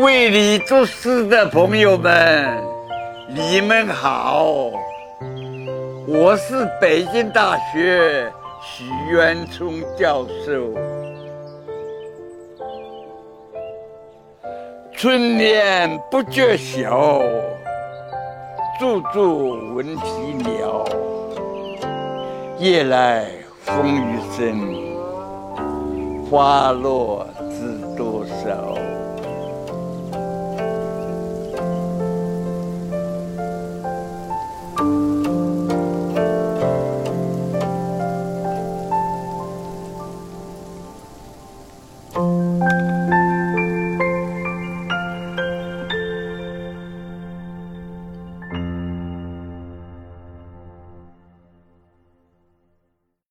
为你作诗的朋友们，你们好，我是北京大学许渊冲教授。春眠不觉晓，处处闻啼鸟。夜来风雨声，花落知多少